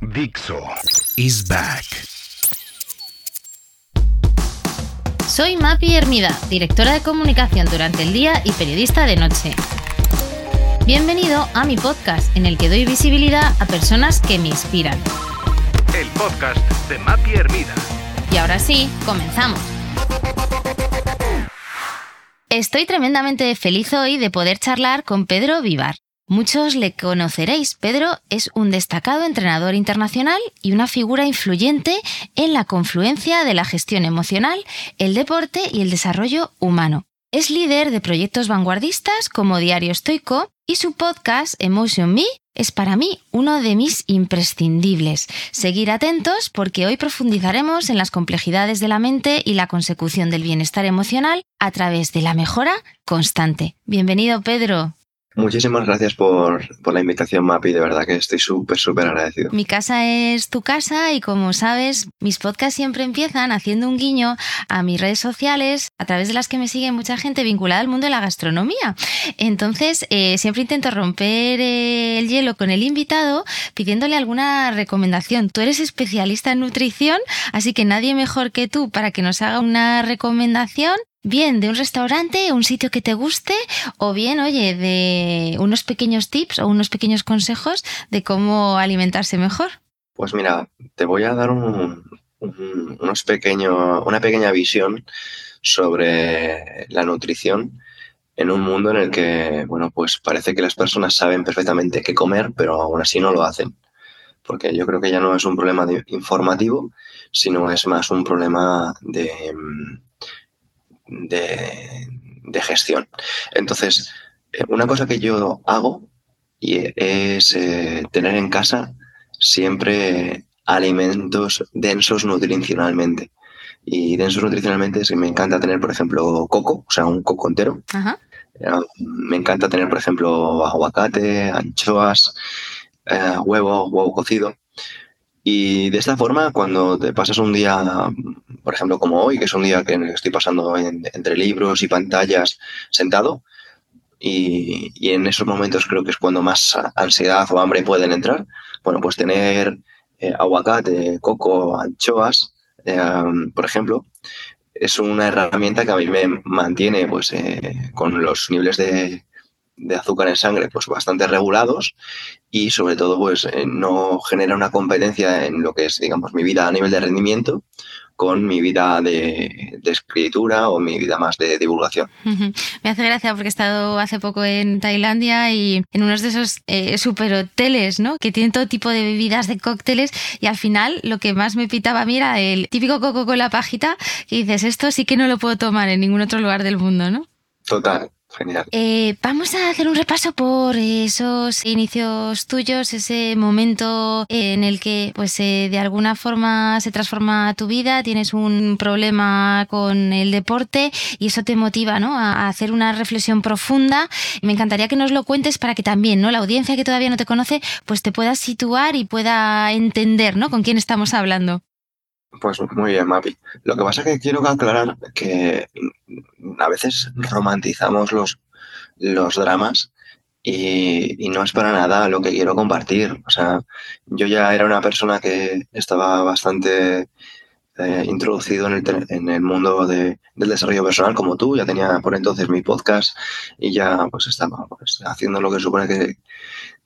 Dixo is back. Soy Mapi Hermida, directora de comunicación durante el día y periodista de noche. Bienvenido a mi podcast en el que doy visibilidad a personas que me inspiran. El podcast de Mapi Hermida. Y ahora sí, comenzamos. Estoy tremendamente feliz hoy de poder charlar con Pedro Vivar. Muchos le conoceréis. Pedro es un destacado entrenador internacional y una figura influyente en la confluencia de la gestión emocional, el deporte y el desarrollo humano. Es líder de proyectos vanguardistas como Diario Estoico y su podcast Emotion Me es para mí uno de mis imprescindibles. Seguir atentos porque hoy profundizaremos en las complejidades de la mente y la consecución del bienestar emocional a través de la mejora constante. Bienvenido Pedro. Muchísimas gracias por, por, la invitación, Mapi. De verdad que estoy súper, súper agradecido. Mi casa es tu casa y como sabes, mis podcasts siempre empiezan haciendo un guiño a mis redes sociales a través de las que me sigue mucha gente vinculada al mundo de la gastronomía. Entonces, eh, siempre intento romper el hielo con el invitado pidiéndole alguna recomendación. Tú eres especialista en nutrición, así que nadie mejor que tú para que nos haga una recomendación bien de un restaurante, un sitio que te guste, o bien, oye, de unos pequeños tips o unos pequeños consejos de cómo alimentarse mejor. Pues mira, te voy a dar un, un, unos pequeño, una pequeña visión sobre la nutrición en un mundo en el que, bueno, pues parece que las personas saben perfectamente qué comer, pero aún así no lo hacen. Porque yo creo que ya no es un problema informativo, sino es más un problema de, de, de gestión. Entonces, eh, una cosa que yo hago y es eh, tener en casa siempre alimentos densos nutricionalmente. Y densos nutricionalmente es que me encanta tener, por ejemplo, coco, o sea, un coco entero. Ajá. Eh, Me encanta tener, por ejemplo, aguacate, anchoas, eh, huevo, huevo cocido. Y de esta forma, cuando te pasas un día, por ejemplo, como hoy, que es un día que estoy pasando en- entre libros y pantallas sentado, y, en esos momentos creo que es cuando más ansiedad o hambre pueden entrar, bueno, pues tener eh, aguacate, coco, anchoas, eh, por ejemplo, es una herramienta que a mí me mantiene pues eh, con los niveles de, de azúcar en sangre pues bastante regulados y sobre todo pues eh, no genera una competencia en lo que es digamos mi vida a nivel de rendimiento con mi vida de, de escritura o mi vida más de divulgación. Me hace gracia porque he estado hace poco en Tailandia y en unos de esos eh, super hoteles, ¿no? Que tienen todo tipo de bebidas, de cócteles y al final lo que más me pitaba a mí era el típico coco con la pajita que dices, esto sí que no lo puedo tomar en ningún otro lugar del mundo, ¿no? Total, genial. Eh, vamos a hacer un repaso por esos inicios tuyos, ese momento en el que, pues, eh, de alguna forma se transforma tu vida, tienes un problema con el deporte y eso te motiva, ¿no? A, hacer una reflexión profunda. Me encantaría que nos lo cuentes para que también, ¿no? La audiencia que todavía no te conoce, pues te pueda situar y pueda entender, ¿no? Con quién estamos hablando. Pues muy bien, Mapi. Lo que pasa es que quiero aclarar que a veces romantizamos los, los dramas y, y no es para nada lo que quiero compartir. O sea, yo ya era una persona que estaba bastante eh, introducido en el, en el mundo de, del desarrollo personal como tú, ya tenía por entonces mi podcast y ya pues estaba pues, haciendo lo que supone que,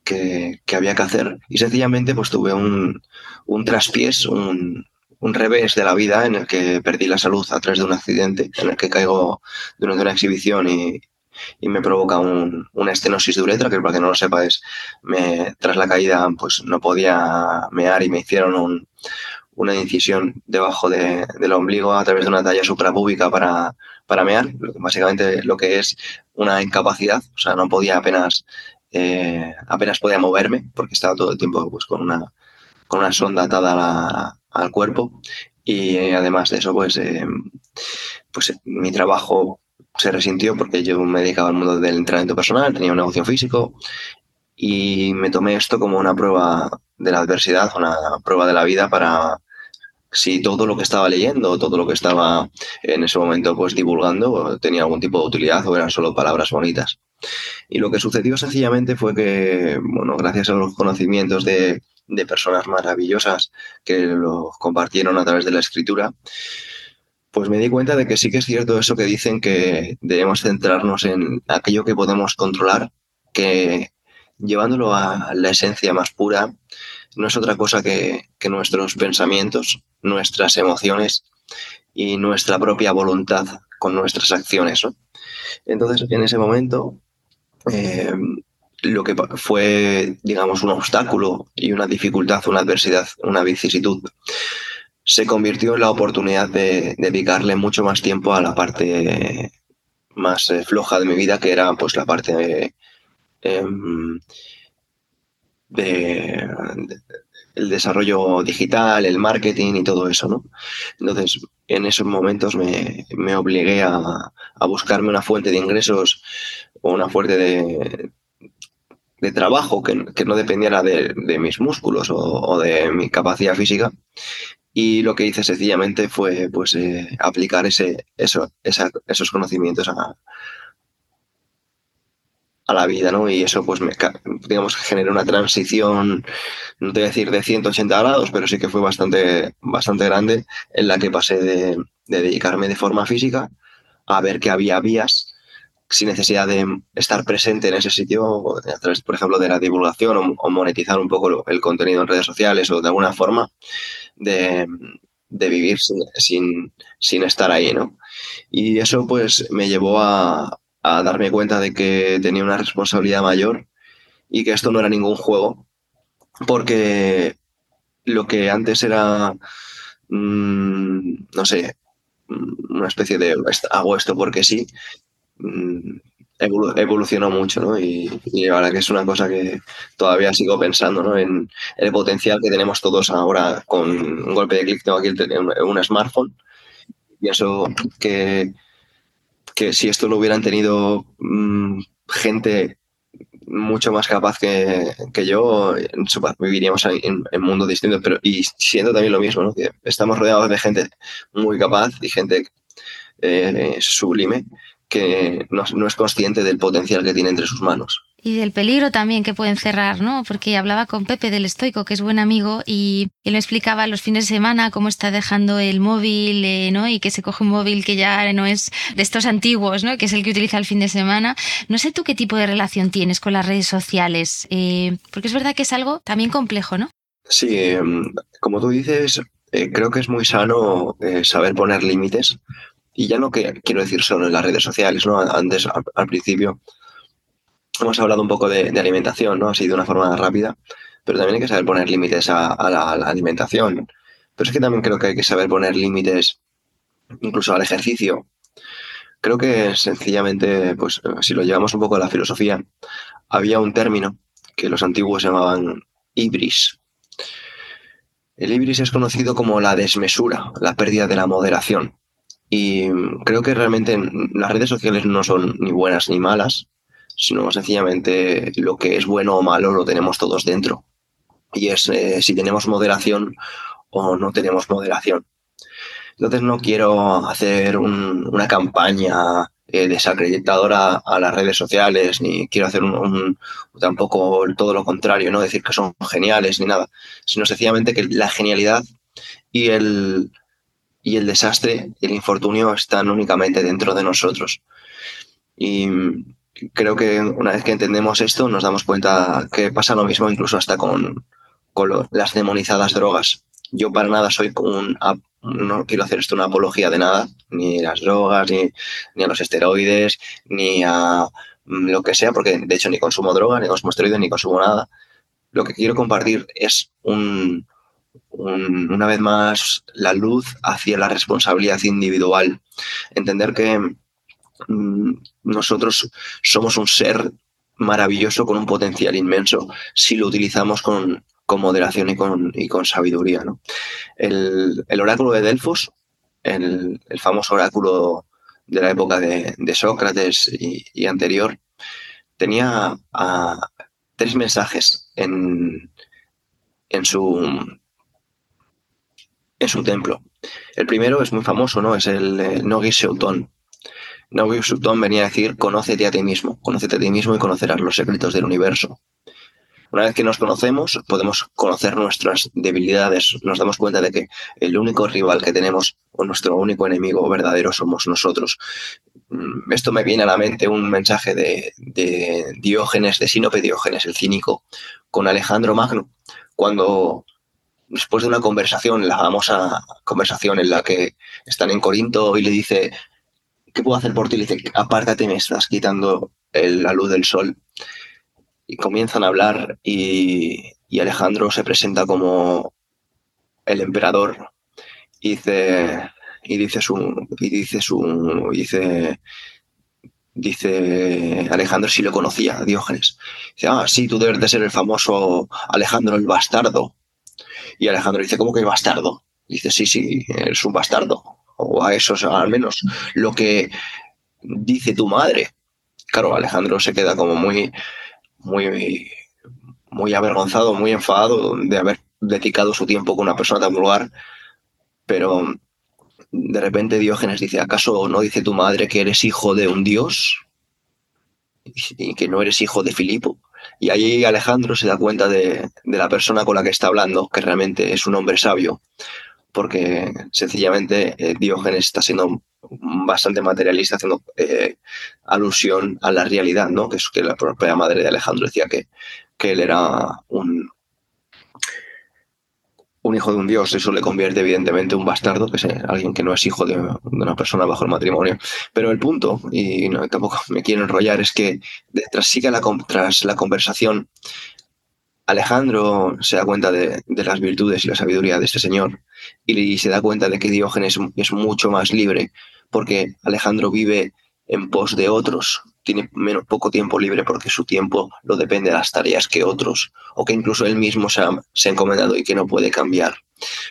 que, que, había que hacer. Y sencillamente pues tuve un, un traspiés, un, un revés de la vida en el que perdí la salud a través de un accidente, en el que caigo durante una exhibición y, y me provoca un, una estenosis de uretra, que para que no lo sepa es, me, tras la caída pues no podía mear y me hicieron un, una incisión debajo de, del ombligo a través de una talla suprapúbica para, para mear, básicamente lo que es una incapacidad, o sea, no podía apenas, eh, apenas podía moverme porque estaba todo el tiempo pues, con, una, con una sonda atada a la, al cuerpo y eh, además de eso, pues, eh, pues mi trabajo se resintió porque yo me dedicaba al mundo del entrenamiento personal, tenía un negocio físico y me tomé esto como una prueba de la adversidad, una prueba de la vida para si todo lo que estaba leyendo, todo lo que estaba en ese momento pues divulgando tenía algún tipo de utilidad o eran solo palabras bonitas. Y lo que sucedió sencillamente fue que, bueno, gracias a los conocimientos de, de personas maravillosas que lo compartieron a través de la escritura, pues me di cuenta de que sí que es cierto eso que dicen que debemos centrarnos en aquello que podemos controlar, que llevándolo a la esencia más pura, no es otra cosa que, nuestros pensamientos, nuestras emociones y nuestra propia voluntad con nuestras acciones. ¿no? Entonces, en ese momento, eh, lo que fue, digamos, un obstáculo y una dificultad, una adversidad, una vicisitud, se convirtió en la oportunidad de dedicarle mucho más tiempo a la parte más eh, floja de mi vida, que era pues la parte em, de, de, el desarrollo digital, el marketing y todo eso, ¿no? Entonces, en esos momentos me, me obligué a, a, buscarme una fuente de ingresos o una fuente de, de trabajo que, que, no dependiera de, de mis músculos o, o, de mi capacidad física. Y lo que hice sencillamente fue pues, eh, aplicar ese, eso, esos conocimientos a, a la vida, ¿no? Y eso, pues, me, digamos, genera una transición, no te voy a decir de 180 grados, pero sí que fue bastante, bastante grande, en la que pasé de, de dedicarme de forma física a ver que había vías sin necesidad de estar presente en ese sitio, a través, por ejemplo, de la divulgación o, monetizar un poco el contenido en redes sociales o de alguna forma de, vivir sin, estar ahí, ¿no? Y eso, pues, me llevó a, darme cuenta de que tenía una responsabilidad mayor y que esto no era ningún juego, porque lo que antes era, mmm, no sé, una especie de hago esto porque sí, evolucionó mucho, ¿no? Y, y, la verdad que es una cosa que todavía sigo pensando, ¿no? En el potencial que tenemos todos ahora con un golpe de clic, tengo aquí un, smartphone. Pienso que que si esto lo hubieran tenido mmm, gente mucho más capaz que, que yo, viviríamos en, en mundos distintos, pero y siendo también lo mismo, ¿no? que estamos rodeados de gente muy capaz y gente eh, sublime que no, no es consciente del potencial que tiene entre sus manos y del peligro también que pueden cerrar, ¿no? Porque hablaba con Pepe del Estoico, que es buen amigo, y él me explicaba los fines de semana cómo está dejando el móvil, eh, ¿no? Y que se coge un móvil que ya no es de estos antiguos, ¿no? Que es el que utiliza el fin de semana. No sé tú qué tipo de relación tienes con las redes sociales, eh, porque es verdad que es algo también complejo, ¿no? Sí, em, como tú dices, eh, creo que es muy sano saber poner límites. Y ya no que quiero decir solo en las redes sociales, ¿no? Antes, al, principio, hemos hablado un poco de, alimentación, ¿no? Así de una forma rápida, pero también hay que saber poner límites a, a, la, a, la, alimentación. Pero es que también creo que hay que saber poner límites incluso al ejercicio. Creo que sencillamente, pues si lo llevamos un poco a la filosofía, había un término que los antiguos llamaban ibris. El ibris es conocido como la desmesura, la pérdida de la moderación. Y creo que realmente las redes sociales no son ni buenas ni malas, sino sencillamente lo que es bueno o malo lo tenemos todos dentro. Y es eh, si tenemos moderación o no tenemos moderación. Entonces no quiero hacer un, una campaña eh, desacreditadora a las redes sociales, ni quiero hacer un, un, tampoco todo lo contrario, no decir que son geniales ni nada, sino sencillamente que la genialidad y el, y el desastre y el infortunio están únicamente dentro de nosotros. Y creo que una vez que entendemos esto, nos damos cuenta que pasa lo mismo incluso hasta con, con las demonizadas drogas. Yo para nada soy un, no quiero hacer esto una apología de nada, ni las drogas, ni, ni, a los esteroides, ni a mm, lo que sea, porque de hecho ni consumo droga, ni consumo esteroides, ni consumo nada. Lo que quiero compartir es un, una vez más la luz hacia la responsabilidad individual. Entender que mm, nosotros somos un ser maravilloso con un potencial inmenso si lo utilizamos con, moderación y con, y con sabiduría. El, oráculo de Delfos, el, famoso oráculo de la época de, Sócrates y, anterior, tenía ah, tres mensajes en, en, su, en su templo. El primero es muy famoso, ¿no? Es el eh, Nogi Seutón. Nogi Seutón venía a decir, conócete a ti mismo, conócete a ti mismo y conocerás los secretos del universo. Una vez que nos conocemos, podemos conocer nuestras debilidades. Nos damos cuenta de que el único rival que tenemos o nuestro único enemigo verdadero somos nosotros. Mm, esto me viene a la mente un mensaje de, de Diógenes, de Sinope Diógenes, el cínico, con Alejandro Magno, cuando después de una conversación, la famosa conversación en la que están en Corinto y le dice, ¿qué puedo hacer por ti? Le dice, apártate, me estás quitando la luz del sol. Y comienzan a hablar y, Alejandro se presenta como el emperador y dice, y dice su, y dice su, dice, dice Alejandro si lo conocía, Diógenes. Dice, ah, sí, tú debes de ser el famoso Alejandro el bastardo. Y Alejandro dice, ¿cómo que bastardo? Dice, sí, sí, es un bastardo. O a eso, al menos lo que dice tu madre. Claro, Alejandro se queda como muy, muy, muy avergonzado, muy enfadado de haber dedicado su tiempo con una persona tan vulgar. Pero de repente Diógenes dice, ¿acaso no dice tu madre que eres hijo de un dios? Y que no eres hijo de Filipo. Y ahí Alejandro se da cuenta de, la persona con la que está hablando, que realmente es un hombre sabio, porque sencillamente eh, Diógenes está siendo bastante materialista, haciendo eh, alusión a la realidad, ¿no? que es que la propia madre de Alejandro decía que, que él era un, un hijo de un dios, eso le convierte evidentemente en un bastardo, que es alguien que no es hijo de, una persona bajo el matrimonio. Pero el punto, y tampoco me quiero enrollar, es que tras, sigue la, tras la conversación, Alejandro se da cuenta de, las virtudes y la sabiduría de este señor y se da cuenta de que Diógenes es mucho más libre, porque Alejandro vive en pos de otros, tiene menos, poco tiempo libre porque su tiempo lo depende de las tareas que otros o que incluso él mismo se ha, encomendado y que no puede cambiar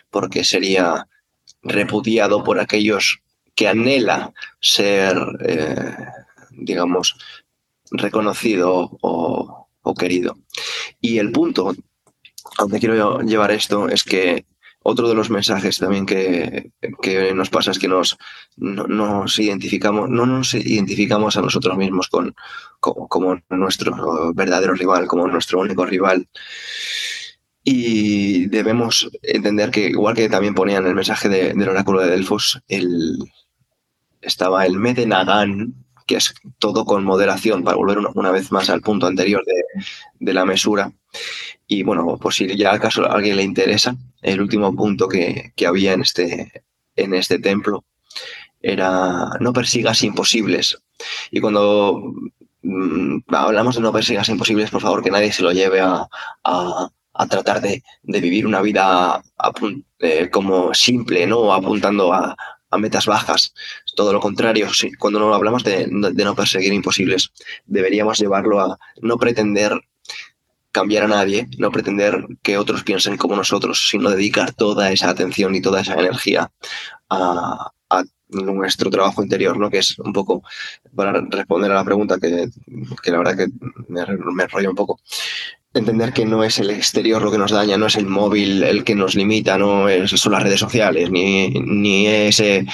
porque sería repudiado por aquellos que anhela ser, eh, digamos, reconocido o, o querido. Y el punto a donde quiero llevar esto es que otro de los mensajes también que, nos pasa es que nos, nos identificamos, no nos identificamos a nosotros mismos con, como, nuestro verdadero rival, como nuestro único rival. Y debemos entender que, igual que también ponían el mensaje del oráculo de Delfos, el, estaba el Medenagan, que es todo con moderación, para volver una, vez más al punto anterior de, de la mesura. Y bueno, por si ya acaso a alguien le interesa, el último punto que, había en este, en este templo era no persigas imposibles. Y cuando mm, hablamos de no persigas imposibles, por favor, que nadie se lo lleve a, tratar de, vivir una vida eh, como simple, ¿no? Apuntando a, metas bajas. Todo lo contrario, cuando no hablamos de, de, no perseguir imposibles, deberíamos llevarlo a no pretender cambiar a nadie, no pretender que otros piensen como nosotros, sino dedicar toda esa atención y toda esa energía a, nuestro trabajo interior, ¿no? que es un poco, para responder a la pregunta que, la verdad que me, me un poco, entender que no es el exterior lo que nos daña, no es el móvil el que nos limita, no es, son las redes sociales, ni, ni es eh,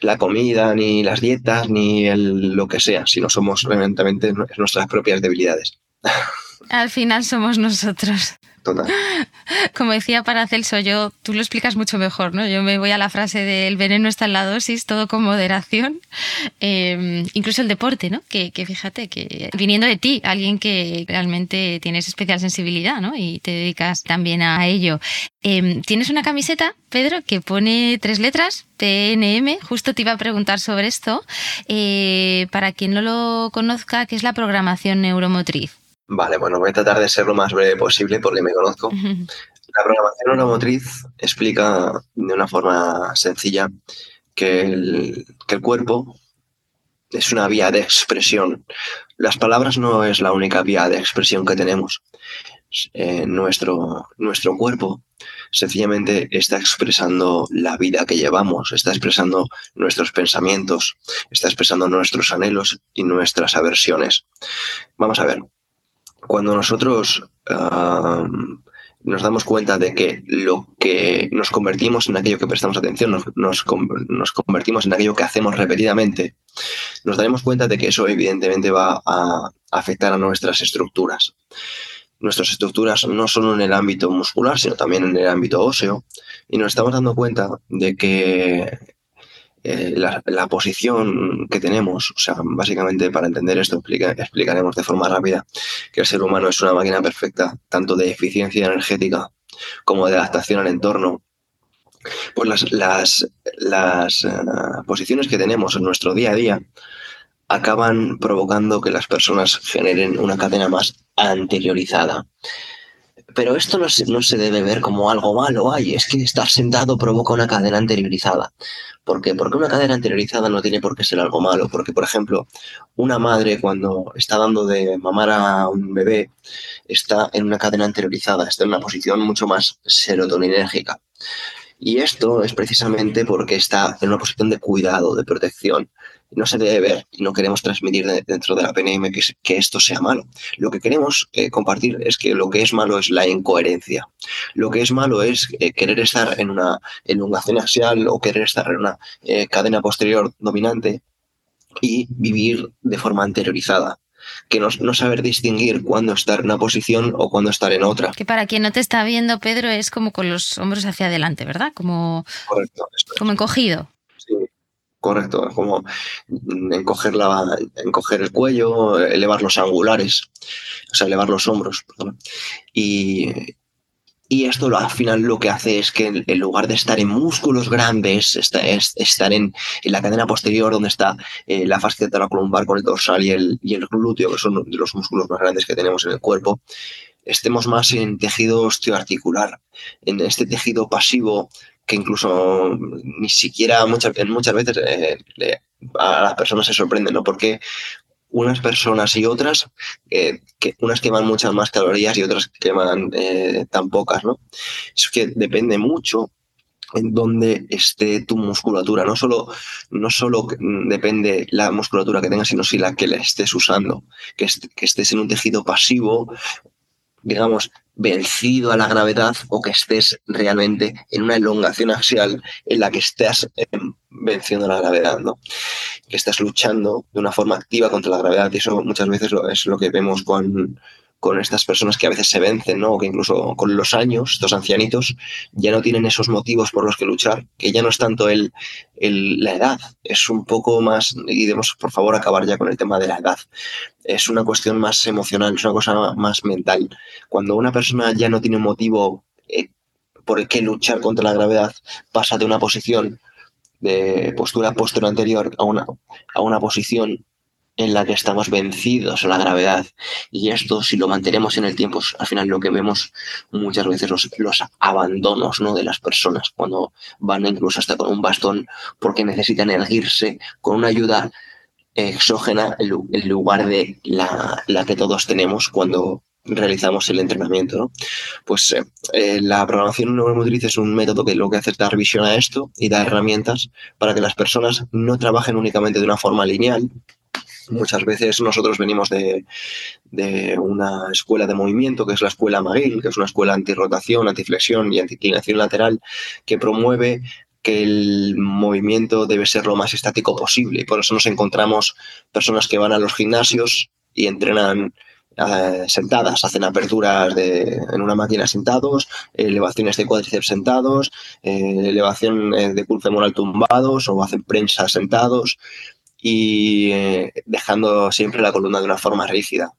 la comida, ni las dietas, ni lo que sea, sino somos realmente nuestras propias debilidades. Al final somos nosotros. total. Como decía Paracelso, yo, tú lo explicas mucho mejor, ¿no? Yo me voy a la frase del veneno está en la dosis, todo con moderación. Em, incluso el deporte, ¿no? Que, fíjate, que viniendo de ti, alguien que realmente tienes especial sensibilidad, ¿no? Y te dedicas también a ello. Em, tienes una camiseta, Pedro, que pone tres letras, PNM. Justo te iba a preguntar sobre esto. Eh, para quien no lo conozca, ¿qué es la programación neuromotriz? Vale, bueno, voy a tratar de ser lo más breve posible porque me conozco. La programación neuromotriz explica de una forma sencilla que el, cuerpo es una vía de expresión. Las palabras no es la única vía de expresión que tenemos. Eh, nuestro, nuestro cuerpo sencillamente está expresando la vida que llevamos, está expresando nuestros pensamientos, está expresando nuestros anhelos y nuestras aversiones. Vamos a ver, cuando nosotros nos damos cuenta de que lo que nos convertimos en aquello que prestamos atención, nos, convertimos en aquello que hacemos repetidamente, nos daremos cuenta de que eso evidentemente va a afectar a nuestras estructuras. Nuestras estructuras no solo en el ámbito muscular, sino también en el ámbito óseo, y nos estamos dando cuenta de que eh, la, posición que tenemos, o sea, básicamente para entender esto explicaremos de forma rápida que el ser humano es una máquina perfecta, tanto de eficiencia energética como de adaptación al entorno. Pues las, las, las eh, posiciones que tenemos en nuestro día a día acaban provocando que las personas generen una cadena más anteriorizada. Pero esto no se, no se, debe ver como algo malo. Ay, es que estar sentado provoca una cadena anteriorizada. ¿Por qué? Porque una cadena anteriorizada no tiene por qué ser algo malo. Porque, por ejemplo, una madre cuando está dando de mamar a un bebé está en una cadena anteriorizada, está en una posición mucho más serotoninérgica. Y esto es precisamente porque está en una posición de cuidado, de protección no se debe ver y no queremos transmitir dentro de la PNM que, esto sea malo. Lo que queremos eh, compartir es que lo que es malo es la incoherencia. Lo que es malo es eh, querer estar en una elongación axial o querer estar en una eh, cadena posterior dominante y vivir de forma anteriorizada que no, no, saber distinguir cuándo estar en una posición o cuándo estar en otra. Que para quien no te está viendo, Pedro, es como con los hombros hacia adelante, ¿verdad? Como, como encogido. Correcto, como encoger, la, encoger el cuello, elevar los angulares, o sea, elevar los hombros. Y, y esto al final lo que hace es que en lugar de estar en músculos grandes, estar en, en la cadena posterior donde está eh, la fascia columbar con el dorsal y el, y el glúteo, que son los músculos más grandes que tenemos en el cuerpo, estemos más en tejido osteoarticular, en este tejido pasivo que incluso ni siquiera muchas, muchas veces eh, a las personas se sorprenden, ¿no? Porque unas personas y otras, eh, que unas queman muchas más calorías y otras queman eh, tan pocas, ¿no? Es que depende mucho en dónde esté tu musculatura. No solo, no solo depende la musculatura que tengas, sino si la que la estés usando. Que, que estés en un tejido pasivo, digamos, vencido a la gravedad o que estés realmente en una elongación axial en la que estés em, venciendo la gravedad, ¿no? Que estás luchando de una forma activa contra la gravedad y eso muchas veces es lo que vemos con, con estas personas que a veces se vencen, ¿no? O que incluso con los años, estos ancianitos, ya no tienen esos motivos por los que luchar, que ya no es tanto el, la edad, es un poco más, y debemos por favor acabar ya con el tema de la edad, es una cuestión más emocional, es una cosa más mental. Cuando una persona ya no tiene un motivo eh, por el que luchar contra la gravedad, pasa de una posición de postura posterior anterior a una, a una posición en la que estamos vencidos a la gravedad. Y esto, si lo mantenemos en el tiempo, al final lo que vemos muchas veces los, los abandonos ¿no? de las personas, cuando van incluso hasta con un bastón porque necesitan erguirse con una ayuda exógena en lugar de la, la que todos tenemos cuando realizamos el entrenamiento. Pues eh, eh, la programación neuromotriz es un método que lo que hace es dar visión a esto y dar herramientas para que las personas no trabajen únicamente de una forma lineal, Muchas veces nosotros venimos de, una escuela de movimiento, que es la escuela McGill, que es una escuela antirrotación, antiflexión y anticlinación lateral, que promueve que el movimiento debe ser lo más estático posible. Y por eso nos encontramos personas que van a los gimnasios y entrenan eh, sentadas, hacen aperturas de, en una máquina sentados, elevaciones de cuádriceps sentados, eh, elevación eh, de curva femoral tumbados o hacen prensa sentados y dejando siempre la columna de una forma rígida.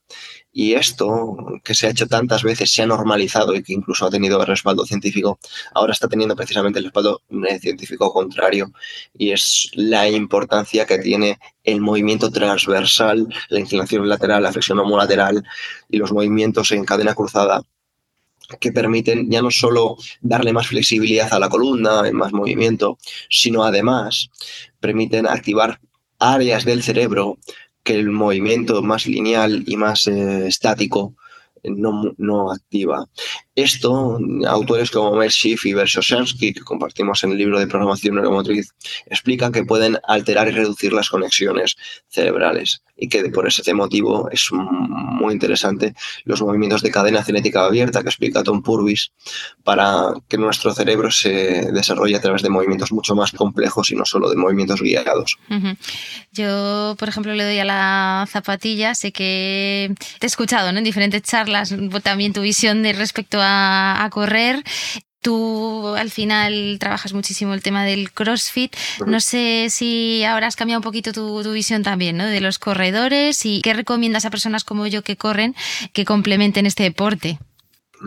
Y esto, que se ha hecho tantas veces, se ha normalizado y que incluso ha tenido respaldo científico, ahora está teniendo precisamente el respaldo científico contrario. Y es la importancia que tiene el movimiento transversal, la inclinación lateral, la flexión homolateral y los movimientos en cadena cruzada que permiten ya no solo darle más flexibilidad a la columna, más movimiento, sino además permiten activar áreas del cerebro que el movimiento más lineal y más eh, estático no, no, activa. Esto, autores como Mel Schiff y Bersoshansky, que compartimos en el libro de programación neuromotriz, explican que pueden alterar y reducir las conexiones cerebrales y que por ese motivo es muy interesante los movimientos de cadena cinética abierta que explica Tom Purvis para que nuestro cerebro se desarrolle a través de movimientos mucho más complejos y no solo de movimientos guiados. Yo, por ejemplo, le doy a la zapatilla, sé que te he escuchado en diferentes charlas también tu visión de respecto a correr Tú al final trabajas muchísimo el tema del CrossFit. No sé si ahora has cambiado un poquito tu, visión también, ¿no? De los corredores y qué recomiendas a personas como yo que corren que complementen este deporte.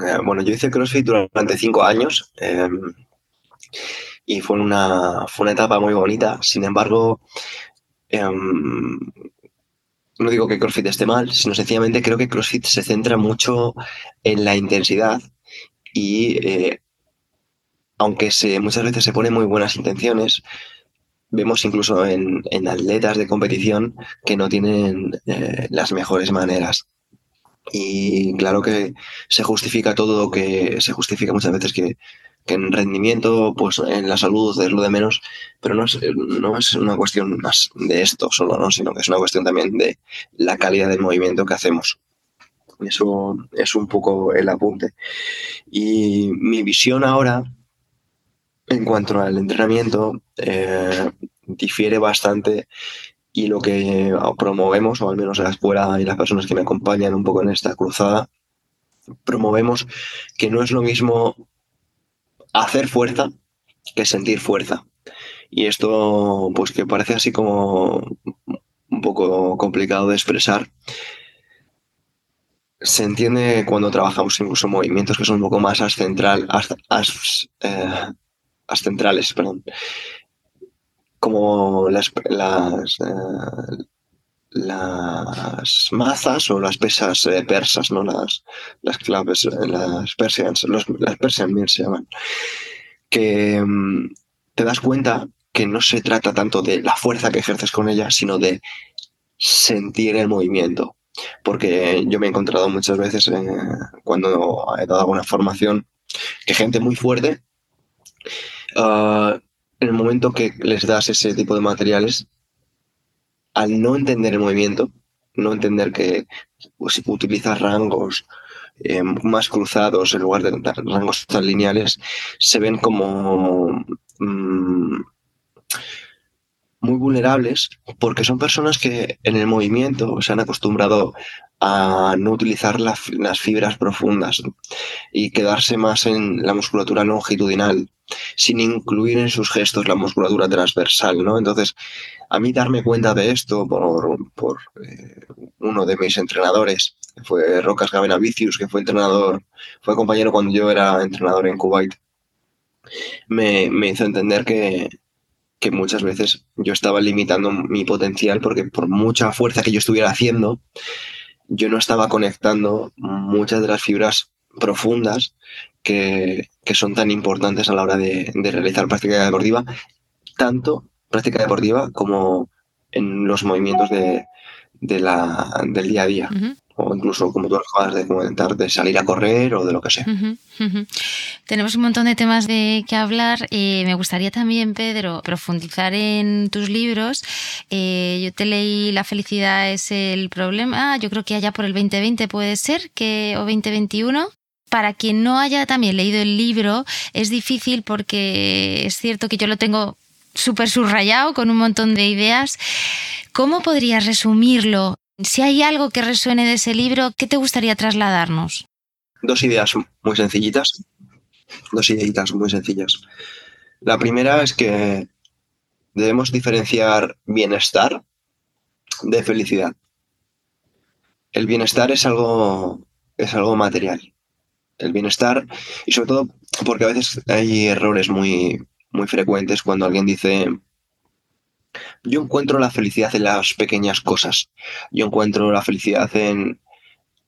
Eh, bueno, yo hice CrossFit durante cinco años em, y fue una, fue una etapa muy bonita. Sin embargo, em, no digo que CrossFit esté mal, sino sencillamente creo que CrossFit se centra mucho en la intensidad y eh, aunque se, muchas veces se ponen muy buenas intenciones, vemos incluso en, atletas de competición que no tienen eh, las mejores maneras. Y claro que se justifica todo, que se justifica muchas veces que, en rendimiento, pues en la salud es lo de menos, pero no es, no es una cuestión más de esto solo, ¿no? sino que es una cuestión también de la calidad del movimiento que hacemos. Eso es un poco el apunte. Y mi visión ahora en cuanto al entrenamiento, eh, difiere bastante y lo que promovemos, o al menos la escuela y las personas que me acompañan un poco en esta cruzada, promovemos que no es lo mismo hacer fuerza que sentir fuerza. Y esto, pues que parece así como un poco complicado de expresar, se entiende cuando trabajamos incluso movimientos que son un poco más ascentral, eh, centrales, perdón, como las, las, eh, las mazas o las pesas eh, persas, ¿no? Las, las claves, eh, las persians, los, las persian se llaman, que mm, te das cuenta que no se trata tanto de la fuerza que ejerces con ellas, sino de sentir el movimiento. Porque yo me he encontrado muchas veces cuando he dado alguna formación que gente muy fuerte Ah, en el momento que les das ese tipo de materiales, al no entender el movimiento, no entender que pues, utilizas rangos eh, más cruzados en lugar de rangos tan lineales, se ven como mm, muy vulnerables porque son personas que en el movimiento se han acostumbrado a no utilizar las fibras profundas y quedarse más en la musculatura longitudinal sin incluir en sus gestos la musculatura transversal, ¿no? Entonces, a mí darme cuenta de esto por, eh, uno de mis entrenadores, fue Rocas Gabenavicius, que fue entrenador, fue compañero cuando yo era entrenador en Kuwait, me, hizo entender que, que muchas veces yo estaba limitando mi potencial porque por mucha fuerza que yo estuviera haciendo, yo no estaba conectando muchas de las fibras profundas que, son tan importantes a la hora de, realizar práctica deportiva, tanto práctica deportiva como en los movimientos de, la, del día a día. O incluso, como tú acabas de comentar, de salir a correr o de lo que sea. Tenemos un montón de temas de que hablar. Eh, me gustaría también, Pedro, profundizar en tus libros. Eh, yo te leí La felicidad es el problema. Yo creo que allá por el 2020 puede ser, que, o 2021 para quien no haya también leído el libro, es difícil porque es cierto que yo lo tengo súper subrayado con un montón de ideas. ¿Cómo podrías resumirlo Si hay algo que resuene de ese libro, ¿qué te gustaría trasladarnos? Dos ideas muy sencillitas. Dos ideitas muy sencillas. La primera es que debemos diferenciar bienestar de felicidad. El bienestar es algo, es algo material. El bienestar, y sobre todo porque a veces hay errores muy, muy frecuentes cuando alguien dice, yo encuentro la felicidad en las pequeñas cosas. Yo encuentro la felicidad en,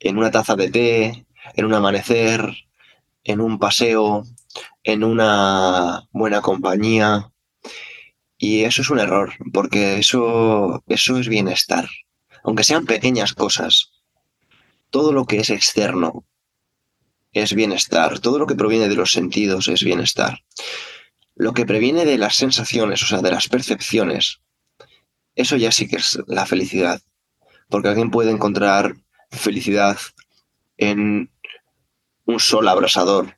en una taza de té, en un amanecer, en un paseo, en una buena compañía. Y eso es un error, porque eso, eso es bienestar. Aunque sean pequeñas cosas, todo lo que es externo es bienestar. Todo lo que proviene de los sentidos es bienestar. Lo que previene de las sensaciones, o sea, de las percepciones, eso ya sí que es la felicidad. Porque alguien puede encontrar felicidad en un sol abrasador.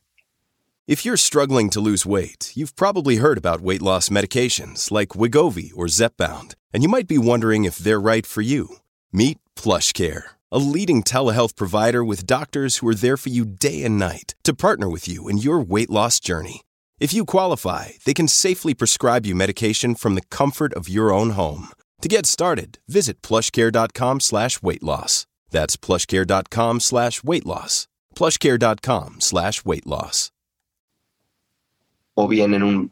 If you're struggling to lose weight, you've probably heard about weight loss medications like Wigovi or Zepbound, and you might be wondering if they're right for you. Meet PlushCare, a leading telehealth provider with doctors who are there for you day and night to partner with you in your weight loss journey. If you qualify, they can safely prescribe you medication from the comfort of your own home. To get started, visit plushcare.com slash weight loss. That's plushcare.com slash weight loss. plushcare.com slash weight loss. O bien en un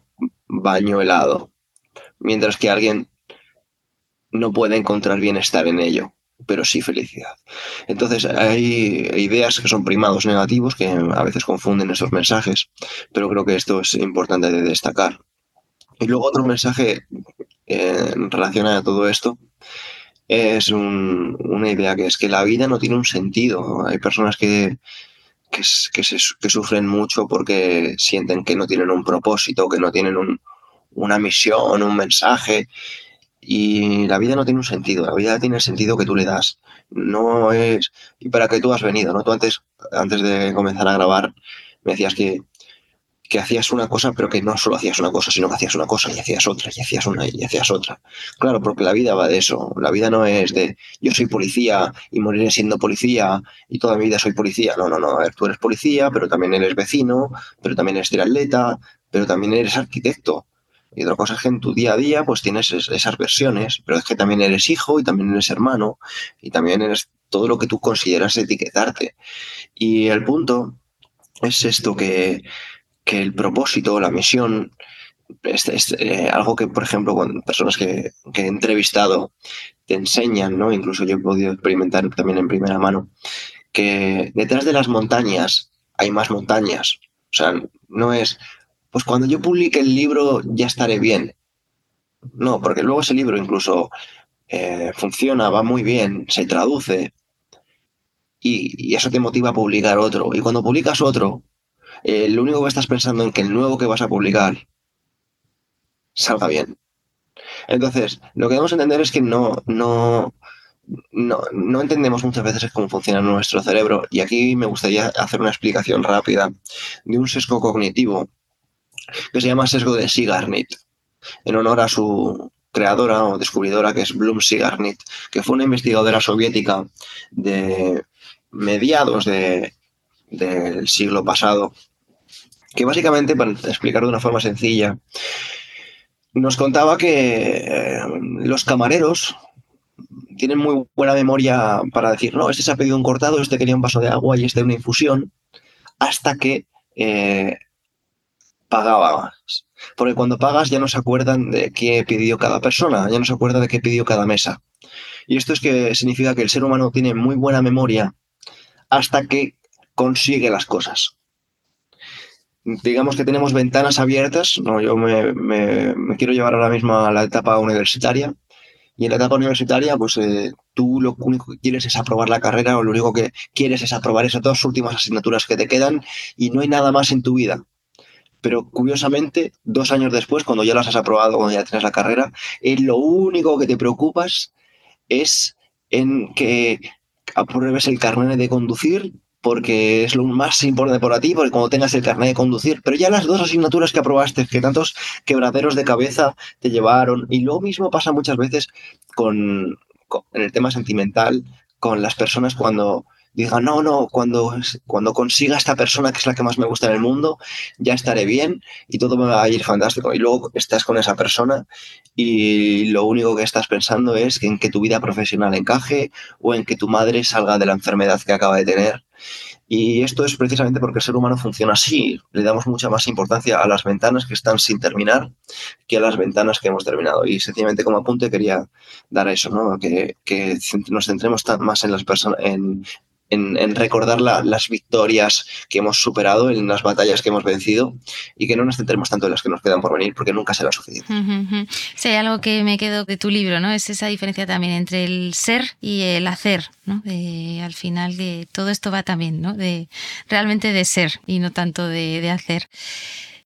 baño helado. Mientras que alguien no puede encontrar bienestar en ello, pero sí felicidad. Entonces hay ideas que son primados negativos que a veces confunden esos mensajes, pero creo que esto es importante de destacar. Y luego otro mensaje eh, relacionado a todo esto es una idea que es que la vida no tiene un sentido. Hay personas que, que, sufren mucho porque sienten que no tienen un propósito, que no tienen una misión, un mensaje. Y la vida no tiene un sentido, la vida tiene el sentido que tú le das. No es. Y para qué tú has venido, ¿no? Tú antes, antes de comenzar a grabar me decías que que hacías una cosa, pero que no solo hacías una cosa, sino que hacías una cosa y hacías otra, y hacías una y hacías otra. Claro, porque la vida va de eso. La vida no es de yo soy policía y moriré siendo policía y toda mi vida soy policía. No, no, no. A tú eres policía, pero también eres vecino, pero también eres triatleta, pero también eres arquitecto. Y otra cosa es que en tu día a día pues tienes esas versiones, pero es que también eres hijo y también eres hermano y también eres todo lo que tú consideras etiquetarte. Y el punto es esto que que el propósito, la misión, es, eh, algo que, por ejemplo, con personas que, he entrevistado te enseñan, ¿no? Incluso yo he podido experimentar también en primera mano, que detrás de las montañas hay más montañas. O sea, no es, pues cuando yo publique el libro ya estaré bien. No, porque luego ese libro incluso eh, funciona, va muy bien, se traduce y, eso te motiva a publicar otro. Y cuando publicas otro, eh, lo único que estás pensando en que el nuevo que vas a publicar salga bien. Entonces, lo que debemos entender es que no, no, no, entendemos muchas veces cómo funciona nuestro cerebro y aquí me gustaría hacer una explicación rápida de un sesgo cognitivo que se llama sesgo de Sigarnit, en honor a su creadora o descubridora que es Bloom Sigarnit, que fue una investigadora soviética de mediados de, del siglo pasado que básicamente, para explicar de una forma sencilla, nos contaba que eh, los camareros tienen muy buena memoria para decir, no, este se ha pedido un cortado, este quería un vaso de agua y este una infusión, hasta que eh, pagabas. Porque cuando pagas ya no se acuerdan de qué pidió cada persona, ya no se acuerda de qué pidió cada mesa. Y esto es que significa que el ser humano tiene muy buena memoria hasta que consigue las cosas digamos que tenemos ventanas abiertas. No, yo me, quiero llevar ahora mismo a la etapa universitaria. Y en la etapa universitaria, pues eh, tú lo único que quieres es aprobar la carrera o lo único que quieres es aprobar esas dos últimas asignaturas que te quedan y no hay nada más en tu vida. Pero curiosamente, dos años después, cuando ya las has aprobado, cuando ya tienes la carrera, eh, lo único que te preocupas es en que apruebes el carnet de conducir porque es lo más importante para ti, porque cuando tengas el carnet de conducir, pero ya las dos asignaturas que aprobaste, que tantos quebraderos de cabeza te llevaron, y lo mismo pasa muchas veces con, en el tema sentimental con las personas cuando diga, no, no, cuando, cuando consiga esta persona que es la que más me gusta en el mundo, ya estaré bien y todo me va a ir fantástico. Y luego estás con esa persona y lo único que estás pensando es en que tu vida profesional encaje o en que tu madre salga de la enfermedad que acaba de tener. Y esto es precisamente porque el ser humano funciona así. Le damos mucha más importancia a las ventanas que están sin terminar que a las ventanas que hemos terminado. Y sencillamente como apunte quería dar eso, ¿no? que, que nos centremos más en las personas, en, en, recordar las victorias que hemos superado, en las batallas que hemos vencido y que no nos centremos tanto en las que nos quedan por venir porque nunca será suficiente. Sí, algo que me quedo de tu libro, ¿no? Es esa diferencia también entre el ser y el hacer, ¿no? al final de todo esto va también, ¿no? De realmente de ser y no tanto de, de hacer.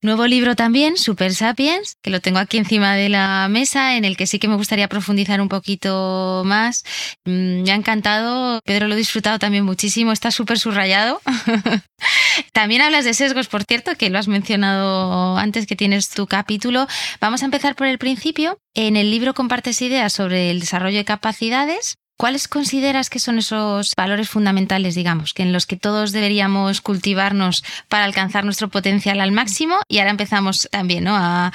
Nuevo libro también, Super Sapiens, que lo tengo aquí encima de la mesa, en el que sí que me gustaría profundizar un poquito más. Mm, me ha encantado, Pedro lo he disfrutado también muchísimo, está súper subrayado. también hablas de sesgos, por cierto, que lo has mencionado antes que tienes tu capítulo. Vamos a empezar por el principio. En el libro compartes ideas sobre el desarrollo de capacidades ¿Cuáles consideras que son esos valores fundamentales, digamos, que en los que todos deberíamos cultivarnos para alcanzar nuestro potencial al máximo? Y ahora empezamos también a,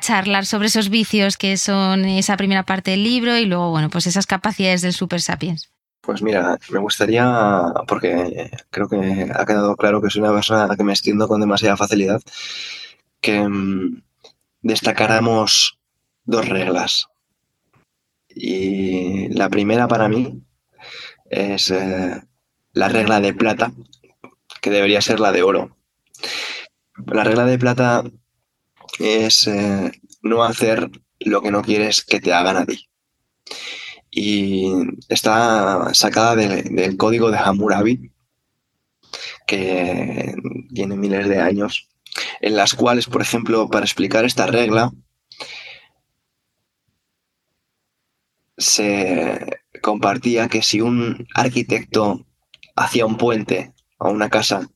charlar sobre esos vicios que son esa primera parte del libro y luego, bueno, pues esas capacidades del Super Sapiens. Pues mira, me gustaría, porque creo que ha quedado claro que soy una persona que me extiendo con demasiada facilidad, que mm, destacáramos dos reglas y la primera para mí es eh, la regla de plata, que debería ser la de oro. La regla de plata es eh, no hacer lo que no quieres que te hagan a ti. Y está sacada del código de Hammurabi, que tiene miles de años, en las cuales, por ejemplo, para explicar esta regla, se compartía que si un arquitecto hacía un puente o una casa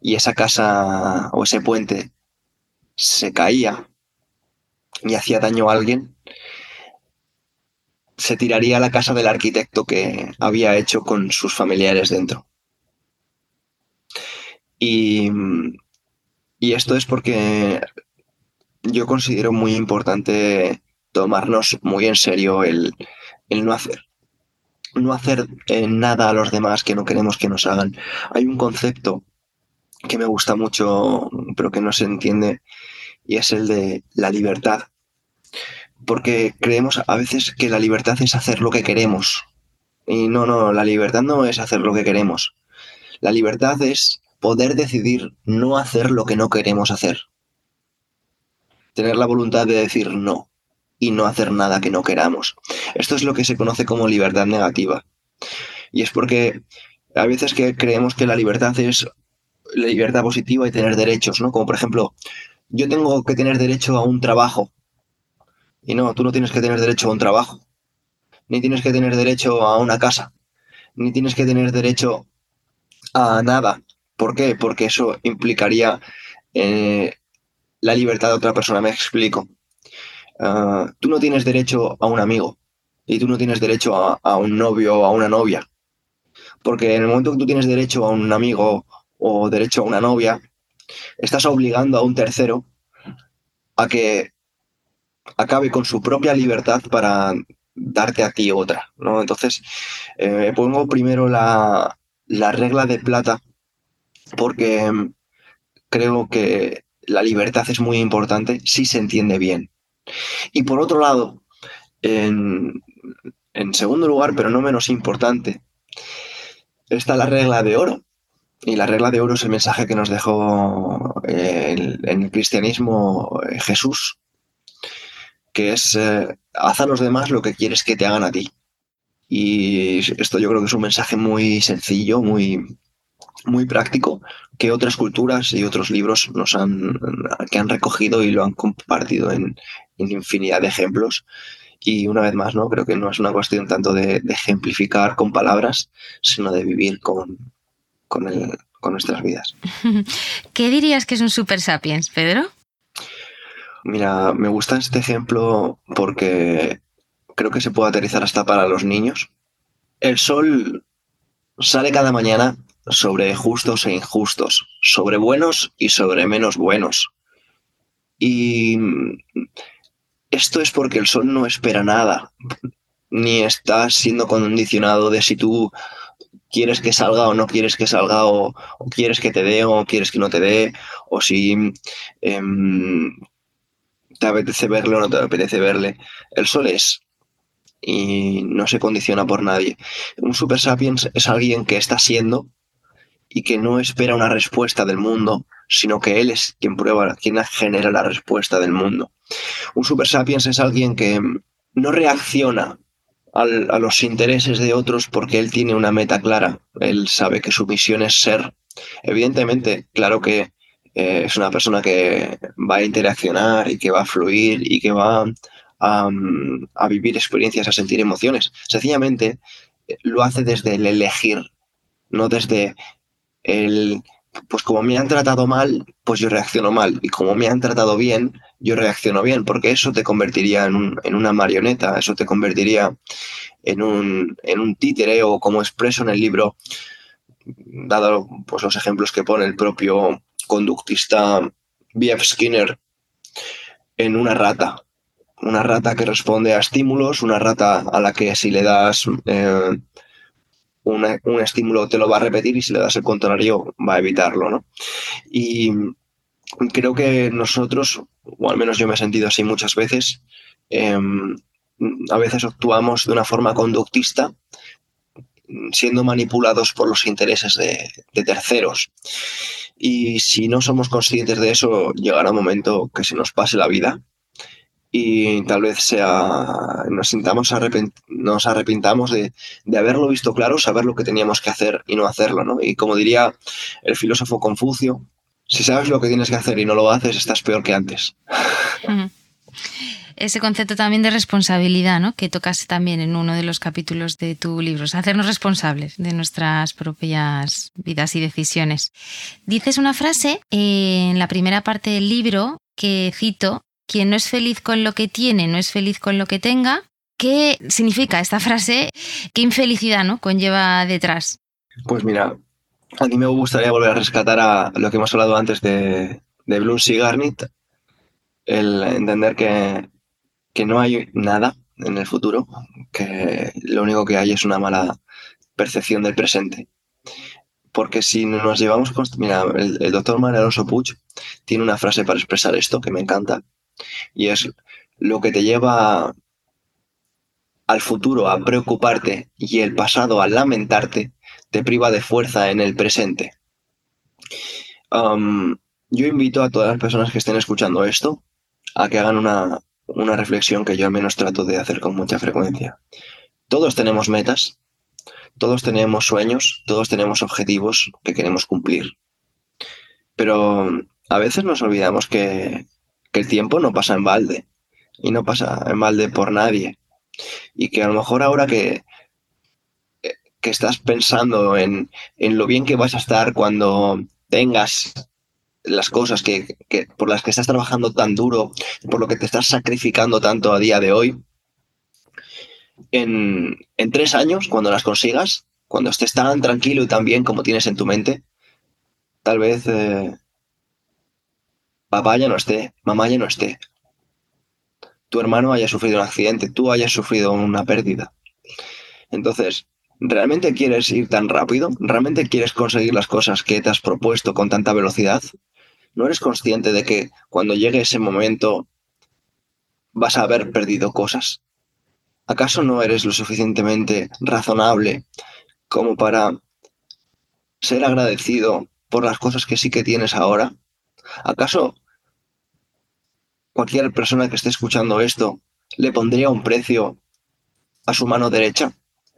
y esa casa o ese puente se caía y hacía daño a alguien, se tiraría la casa del arquitecto que había hecho con sus familiares dentro. Y, y esto es porque yo considero muy importante tomarnos muy en serio el, no hacer. No hacer eh, nada a los demás que no queremos que nos hagan. Hay un concepto que me gusta mucho, pero que no se entiende, y es el de la libertad. Porque creemos a veces que la libertad es hacer lo que queremos. Y no, no, la libertad no es hacer lo que queremos. La libertad es poder decidir no hacer lo que no queremos hacer. Tener la voluntad de decir no y no hacer nada que no queramos. Esto es lo que se conoce como libertad negativa. Y es porque a veces que creemos que la libertad es la libertad positiva y tener derechos, ¿no? Como por ejemplo, yo tengo que tener derecho a un trabajo. Y no, tú no tienes que tener derecho a un trabajo. Ni tienes que tener derecho a una casa. Ni tienes que tener derecho a nada. ¿Por qué? Porque eso implicaría eh, la libertad de otra persona. Me explico. Ah, tú no tienes derecho a un amigo y tú no tienes derecho a, un novio o a una novia. Porque en el momento que tú tienes derecho a un amigo o derecho a una novia, estás obligando a un tercero a que acabe con su propia libertad para darte a ti otra. ¿no? Entonces, eh, pongo primero la, la regla de plata porque creo que la libertad es muy importante si se entiende bien. Y por otro lado, en, segundo lugar, pero no menos importante, está la regla de oro. Y la regla de oro es el mensaje que nos dejó en el cristianismo eh, Jesús, que es eh, haz a los demás lo que quieres que te hagan a ti. Y esto yo creo que es un mensaje muy sencillo, muy, muy práctico que otras culturas y otros libros nos han, que han recogido y lo han compartido en, infinidad de ejemplos. Y una vez más, ¿no? Creo que no es una cuestión tanto de, ejemplificar con palabras, sino de vivir con, con, con nuestras vidas. ¿Qué dirías que es un super sapiens, Pedro? Mira, me gusta este ejemplo porque creo que se puede aterrizar hasta para los niños. El sol sale cada mañana sobre justos e injustos, sobre buenos y sobre menos buenos. Y esto es porque el sol no espera nada, ni está siendo condicionado de si tú quieres que salga o no quieres que salga, o, quieres que te dé o quieres que no te dé, o si em, te apetece verle o no te apetece verle. El sol es y no se condiciona por nadie. Un super sapiens es alguien que está siendo y que no espera una respuesta del mundo, sino que él es quien prueba, quien genera la respuesta del mundo. Un super sapiens es alguien que no reacciona a los intereses de otros porque él tiene una meta clara. Él sabe que su misión es ser. Evidentemente, claro que eh, es una persona que va a interaccionar y que va a fluir y que va a, a vivir experiencias, a sentir emociones. Sencillamente eh, lo hace desde el elegir, no desde el pues como me han tratado mal, pues yo reacciono mal. Y como me han tratado bien, yo reacciono bien, porque eso te convertiría en, una marioneta, eso te convertiría en un, en títere o como expreso en el libro, dado pues, los ejemplos que pone el propio conductista B.F. Skinner, en una rata. Una rata que responde a estímulos, una rata a la que si le das... Eh, un estímulo te lo va a repetir y si le das el contrario va a evitarlo, ¿no? Y creo que nosotros, o al menos yo me he sentido así muchas veces, em, a veces actuamos de una forma conductista siendo manipulados por los intereses de, terceros. Y si no somos conscientes de eso, llegará un momento que se nos pase la vida y tal vez sea nos sintamos nos arrepintamos de, haberlo visto claro, saber lo que teníamos que hacer y no hacerlo, ¿no? Y como diría el filósofo Confucio, si sabes lo que tienes que hacer y no lo haces, estás peor que antes. Ese concepto también de responsabilidad, ¿no? Que tocas también en uno de los capítulos de tu libro, hacernos responsables de nuestras propias vidas y decisiones. Dices una frase en la primera parte del libro que cito, quien no es feliz con lo que tiene, no es feliz con lo que tenga. ¿Qué significa esta frase? ¿Qué infelicidad ¿no? conlleva detrás? Pues mira, a mí me gustaría volver a rescatar a lo que hemos hablado antes de, de Bloom y Garnett, el entender que, que no hay nada en el futuro, que lo único que hay es una mala percepción del presente. Porque si nos llevamos... Mira, el, doctor Manuel Puig tiene una frase para expresar esto que me encanta, y es lo que te lleva al futuro a preocuparte y el pasado a lamentarte, te priva de fuerza en el presente. yo invito a todas las personas que estén escuchando esto a que hagan una, una reflexión que yo al menos trato de hacer con mucha frecuencia. Todos tenemos metas, todos tenemos sueños, todos tenemos objetivos que queremos cumplir. Pero a veces nos olvidamos que que el tiempo no pasa en balde y no pasa en balde por nadie. Y que a lo mejor ahora que, que estás pensando en, lo bien que vas a estar cuando tengas las cosas que, por las que estás trabajando tan duro, por lo que te estás sacrificando tanto a día de hoy, en, tres años, cuando las consigas, cuando estés tan tranquilo y tan bien como tienes en tu mente, tal vez eh, papá ya no esté, mamá ya no esté, tu hermano haya sufrido un accidente, tú hayas sufrido una pérdida. Entonces, ¿realmente quieres ir tan rápido? ¿Realmente quieres conseguir las cosas que te has propuesto con tanta velocidad? ¿No eres consciente de que cuando llegue ese momento vas a haber perdido cosas? ¿Acaso no eres lo suficientemente razonable como para ser agradecido por las cosas que sí que tienes ahora? ¿Acaso cualquier persona que esté escuchando esto le pondría un precio a su mano derecha,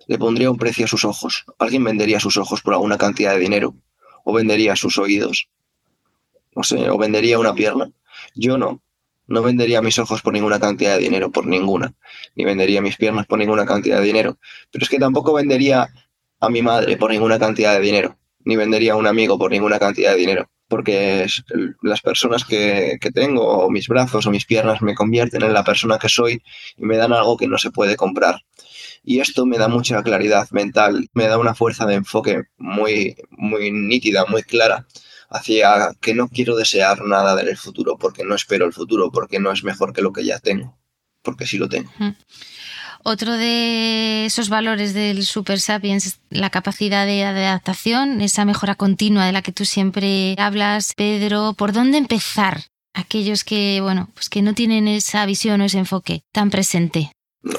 le pondría un precio a sus ojos. Alguien vendería sus ojos por alguna cantidad de dinero, o vendería sus oídos, no sé, o vendería una pierna. Yo no, no vendería mis ojos por ninguna cantidad de dinero, por ninguna, ni vendería mis piernas por ninguna cantidad de dinero. Pero es que tampoco vendería a mi madre por ninguna cantidad de dinero, ni vendería a un amigo por ninguna cantidad de dinero. Porque las personas que, tengo, o mis brazos o mis piernas, me convierten en la persona que soy y me dan algo que no se puede comprar. Y esto me da mucha claridad mental, me da una fuerza de enfoque muy, muy nítida, muy clara hacia que no quiero desear nada en el futuro, porque no espero el futuro, porque no es mejor que lo que ya tengo, porque sí lo tengo. Otro de esos valores del Super Sapiens es la capacidad de adaptación, esa mejora continua de la que tú siempre hablas, Pedro. ¿Por dónde empezar? Aquellos que, bueno, pues que no tienen esa visión o ese enfoque tan presente.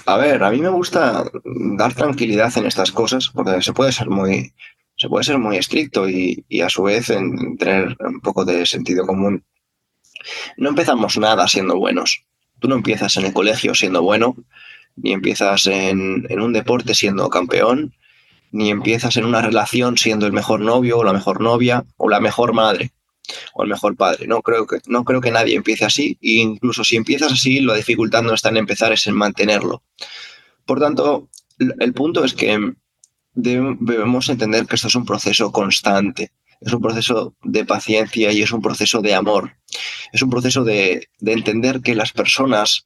A ver, a mí me gusta dar tranquilidad en estas cosas, porque se puede ser muy, se puede ser muy estricto y, a su vez en tener un poco de sentido común. No empezamos nada siendo buenos. Tú no empiezas en el colegio siendo bueno, ni empiezas en, un deporte siendo campeón, ni empiezas en una relación siendo el mejor novio o la mejor novia o la mejor madre o el mejor padre. No creo que, no creo que nadie empiece así e incluso si empiezas así, la dificultad no está en empezar, es en mantenerlo. Por tanto, el punto es que debemos entender que esto es un proceso constante, es un proceso de paciencia y es un proceso de amor. Es un proceso de, de entender que las personas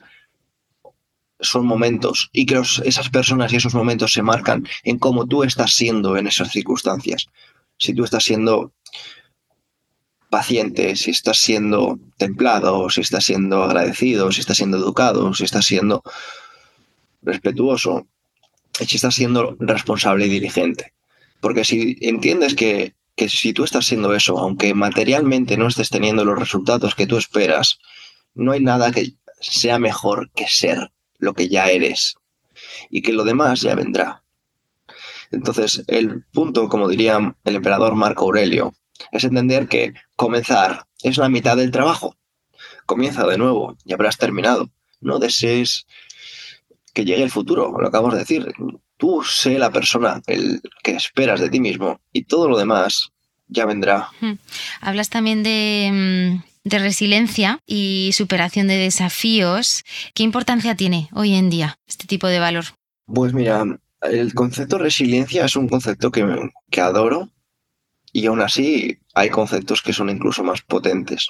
son momentos y que esas personas y esos momentos se marcan en cómo tú estás siendo en esas circunstancias. Si tú estás siendo paciente, si estás siendo templado, si estás siendo agradecido, si estás siendo educado, si estás siendo respetuoso, si estás siendo responsable y diligente. Porque si entiendes que, que si tú estás siendo eso, aunque materialmente no estés teniendo los resultados que tú esperas, no hay nada que sea mejor que ser lo que ya eres y que lo demás ya vendrá. Entonces, el punto, como diría el emperador Marco Aurelio, es entender que comenzar es la mitad del trabajo. Comienza de nuevo y habrás terminado. No desees que llegue el futuro, lo acabamos de decir. Tú sé la persona el que esperas de ti mismo y todo lo demás ya vendrá. Hmm. Hablas también de, mm, de resiliencia y superación de desafíos. ¿Qué importancia tiene hoy en día este tipo de valor? Pues mira, el concepto resiliencia es un concepto que, que adoro y aún así hay conceptos que son incluso más potentes.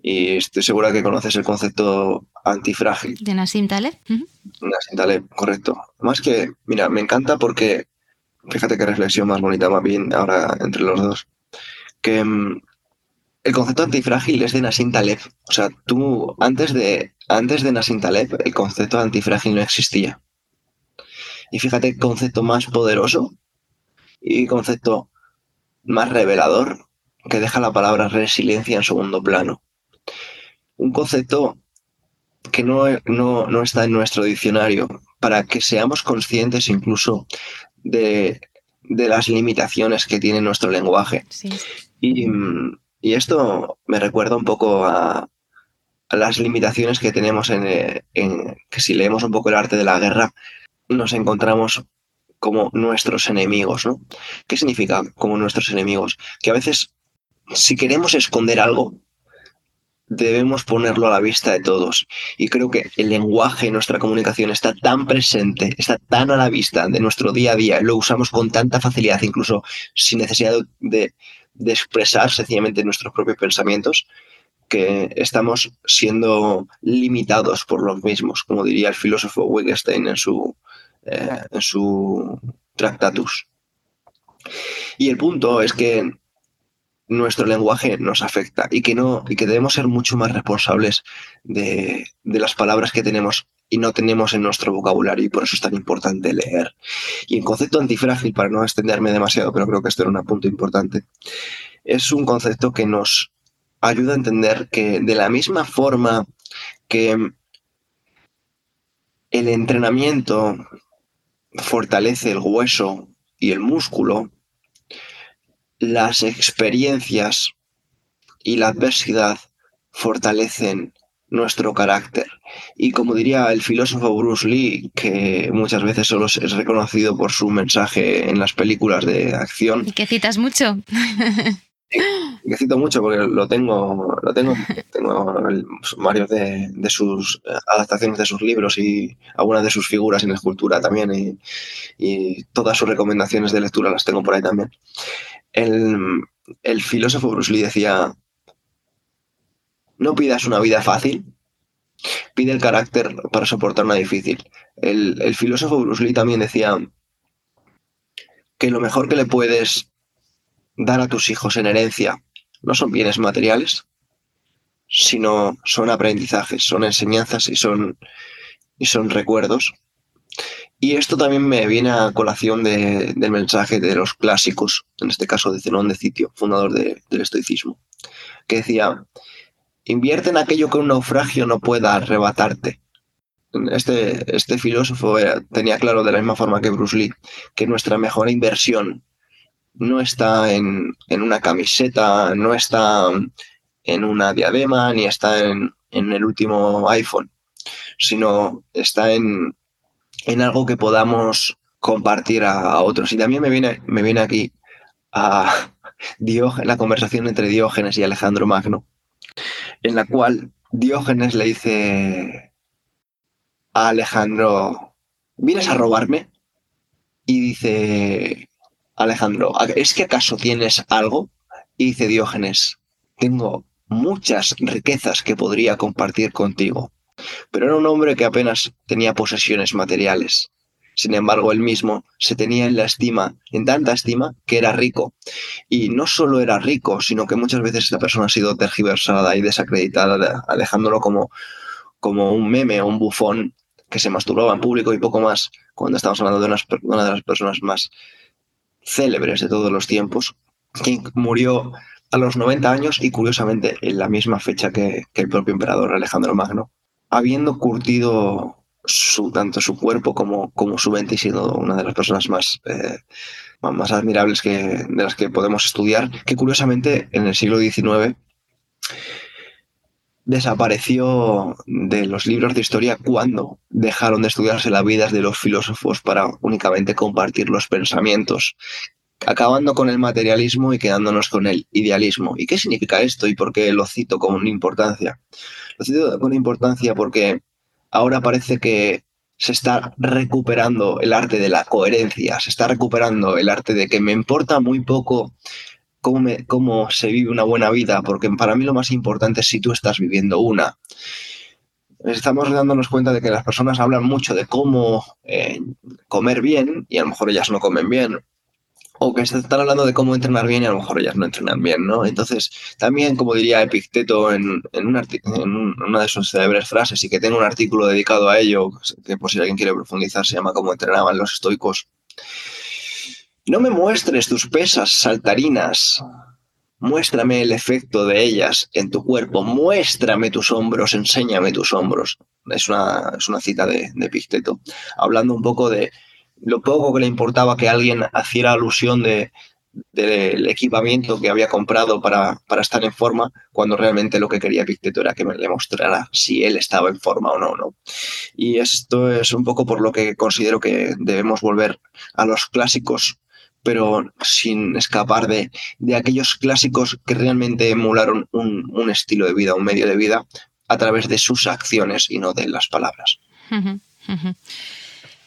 Y estoy segura que conoces el concepto antifrágil. De Nassim Taleb. Nassim Taleb, correcto. Más que, mira, me encanta porque, fíjate qué reflexión más bonita más bien ahora entre los dos, que mm, el concepto antifrágil es de Nassim Taleb. O sea, tú, antes de, antes de Nassim Taleb, el concepto antifrágil no existía. Y fíjate, concepto más poderoso y concepto más revelador que deja la palabra resiliencia en segundo plano. Un concepto que no, no, está en nuestro diccionario para que seamos conscientes incluso de, de las limitaciones que tiene nuestro lenguaje. Sí. Y, y esto me recuerda un poco a, las limitaciones que tenemos en, que si leemos un poco el arte de la guerra, nos encontramos como nuestros enemigos, ¿no? ¿Qué significa como nuestros enemigos? Que a veces, si queremos esconder algo, debemos ponerlo a la vista de todos. Y creo que el lenguaje en nuestra comunicación está tan presente, está tan a la vista de nuestro día a día, lo usamos con tanta facilidad, incluso sin necesidad de, de expresar sencillamente nuestros propios pensamientos, que estamos siendo limitados por los mismos, como diría el filósofo Wittgenstein en su, eh, en su Tractatus. Y el punto es que nuestro lenguaje nos afecta y que, no, y que debemos ser mucho más responsables de, de las palabras que tenemos y no tenemos en nuestro vocabulario y por eso es tan importante leer. Y el concepto antifrágil, para no extenderme demasiado, pero creo que esto era un punto importante, es un concepto que nos ayuda a entender que de la misma forma que el entrenamiento fortalece el hueso y el músculo, las experiencias y la adversidad fortalecen nuestro carácter. Y como diría el filósofo Bruce Lee, que muchas veces solo es reconocido por su mensaje en las películas de acción. Y que citas mucho. que cito mucho porque lo tengo, lo tengo, tengo varios de, sus adaptaciones de sus libros y algunas de sus figuras en escultura también y, y, todas sus recomendaciones de lectura las tengo por ahí también. El, el filósofo Bruce Lee decía no pidas una vida fácil, pide el carácter para soportar una difícil. El, filósofo Bruce Lee también decía que lo mejor que le puedes dar a tus hijos en herencia no son bienes materiales, sino son aprendizajes, son enseñanzas y son, y son recuerdos. Y esto también me viene a colación de- del mensaje de los clásicos, en este caso de Zenón de Sitio, fundador de- del estoicismo, que decía, invierte en aquello que un naufragio no pueda arrebatarte. Este, este filósofo era- tenía claro de la misma forma que Bruce Lee que nuestra mejor inversión no está en, una camiseta, no está en una diadema, ni está en, el último iPhone, sino está en, en algo que podamos compartir a, a otros. Y también me viene, me viene aquí a Diógenes, la conversación entre Diógenes y Alejandro Magno, en la cual Diógenes le dice a Alejandro, ¿vienes a robarme? Y dice Alejandro, ¿es que acaso tienes algo? Y dice Diógenes, tengo muchas riquezas que podría compartir contigo. Pero era un hombre que apenas tenía posesiones materiales. Sin embargo, él mismo se tenía en la estima, en tanta estima, que era rico. Y no solo era rico, sino que muchas veces esta persona ha sido tergiversada y desacreditada, alejándolo como, como un meme o un bufón que se masturbaba en público y poco más, cuando estamos hablando de una de las personas más célebres de todos los tiempos, que murió a los 90 años y curiosamente en la misma fecha que, que el propio emperador Alejandro Magno, habiendo curtido su, tanto su cuerpo como, como su mente y siendo una de las personas más, eh, más admirables que, de las que podemos estudiar, que curiosamente en el siglo XIX desapareció de los libros de historia cuando dejaron de estudiarse las vidas de los filósofos para únicamente compartir los pensamientos, acabando con el materialismo y quedándonos con el idealismo. ¿Y qué significa esto y por qué lo cito con importancia? Lo cito con importancia porque ahora parece que se está recuperando el arte de la coherencia, se está recuperando el arte de que me importa muy poco cómo, cómo se vive una buena vida, porque para mí lo más importante es si tú estás viviendo una. Estamos dándonos cuenta de que las personas hablan mucho de cómo eh, comer bien y a lo mejor ellas no comen bien, o que están hablando de cómo entrenar bien y a lo mejor ellas no entrenan bien, ¿no? Entonces, también, como diría Epicteto en, en, un en, una de sus célebres frases, y que tengo un artículo dedicado a ello, que por si alguien quiere profundizar, se llama Cómo entrenaban los estoicos. No me muestres tus pesas saltarinas, muéstrame el efecto de ellas en tu cuerpo, muéstrame tus hombros, enséñame tus hombros. Es una, es una cita de, de Epicteto, hablando un poco de lo poco que le importaba que alguien hiciera alusión de, del equipamiento que había comprado para, para, estar en forma, cuando realmente lo que quería Picteto era que me le mostrara si él estaba en forma o no, no. Y esto es un poco por lo que considero que debemos volver a los clásicos, pero sin escapar de, de aquellos clásicos que realmente emularon un, estilo de vida, un medio de vida, a través de sus acciones y no de las palabras. Uh.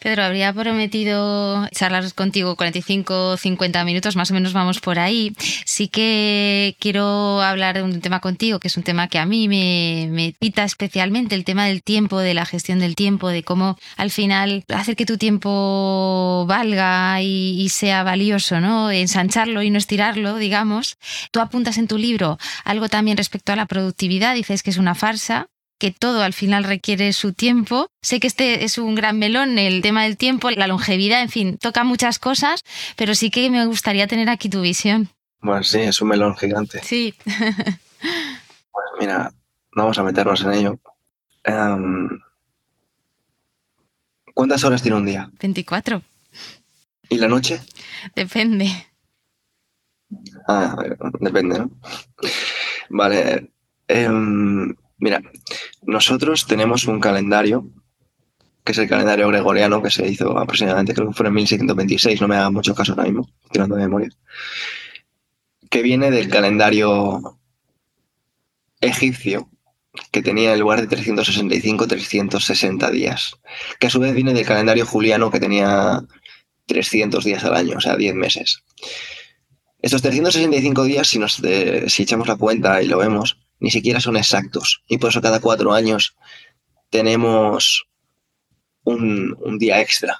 Pedro, habría prometido charlar contigo 45, 50 minutos, más o menos vamos por ahí. Sí que quiero hablar de un tema contigo, que es un tema que a mí me, me pita especialmente, el tema del tiempo, de la gestión del tiempo, de cómo al final hacer que tu tiempo valga y, y sea valioso, ¿no? Ensancharlo y no estirarlo, digamos. Tú apuntas en tu libro algo también respecto a la productividad, dices que es una farsa, que todo al final requiere su tiempo. Sé que este es un gran melón, el tema del tiempo, la longevidad, en fin, toca muchas cosas, pero sí que me gustaría tener aquí tu visión. Bueno, sí, es un melón gigante. Sí. pues mira, vamos a meternos en ello. Um, ¿Cuántas horas tiene un día? 24. ¿Y la noche? Depende. Ah, depende, ¿no? Vale. Um, Mira, nosotros tenemos un calendario, que es el calendario gregoriano, que se hizo aproximadamente, creo que fue en 1626, no me haga mucho caso ahora mismo, tirando de memoria, que viene del calendario egipcio, que tenía en lugar de 365-360 días, que a su vez viene del calendario juliano, que tenía 300 días al año, o sea, 10 meses. Estos 365 días, de, si echamos la cuenta y lo vemos, ni siquiera son exactos. Y por eso cada cuatro años tenemos un, día extra.